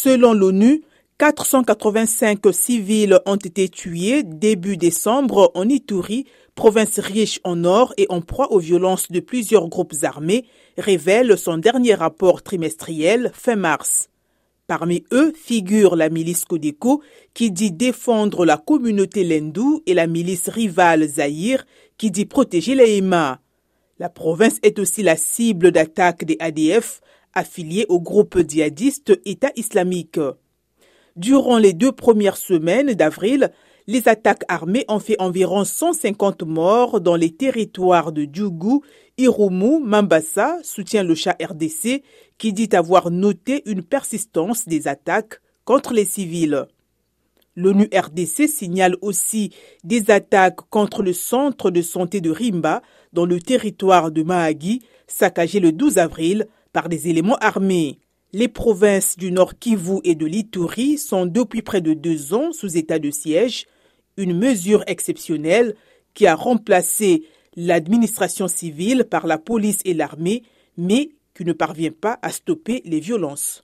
Selon l'ONU, 485 civils ont été tués début décembre en Ituri, province riche en or et en proie aux violences de plusieurs groupes armés, révèle son dernier rapport trimestriel fin mars. Parmi eux figure la milice Kodeko qui dit défendre la communauté Lendou et la milice rivale Zahir qui dit protéger les Hema. La province est aussi la cible d'attaques des ADF affiliés au groupe djihadiste État islamique. Durant les deux premières semaines d'avril, les attaques armées ont fait environ 150 morts dans les territoires de Djougou, Irumu, Mambasa, soutient le chat RDC, qui dit avoir noté une persistance des attaques contre les civils. L'ONU RDC signale aussi des attaques contre le centre de santé de Rimba, dans le territoire de Mahagi, saccagé le 12 avril par des éléments armés. Les provinces du Nord Kivu et de l'Ituri sont depuis près de deux ans sous état de siège, une mesure exceptionnelle qui a remplacé l'administration civile par la police et l'armée, mais qui ne parvient pas à stopper les violences.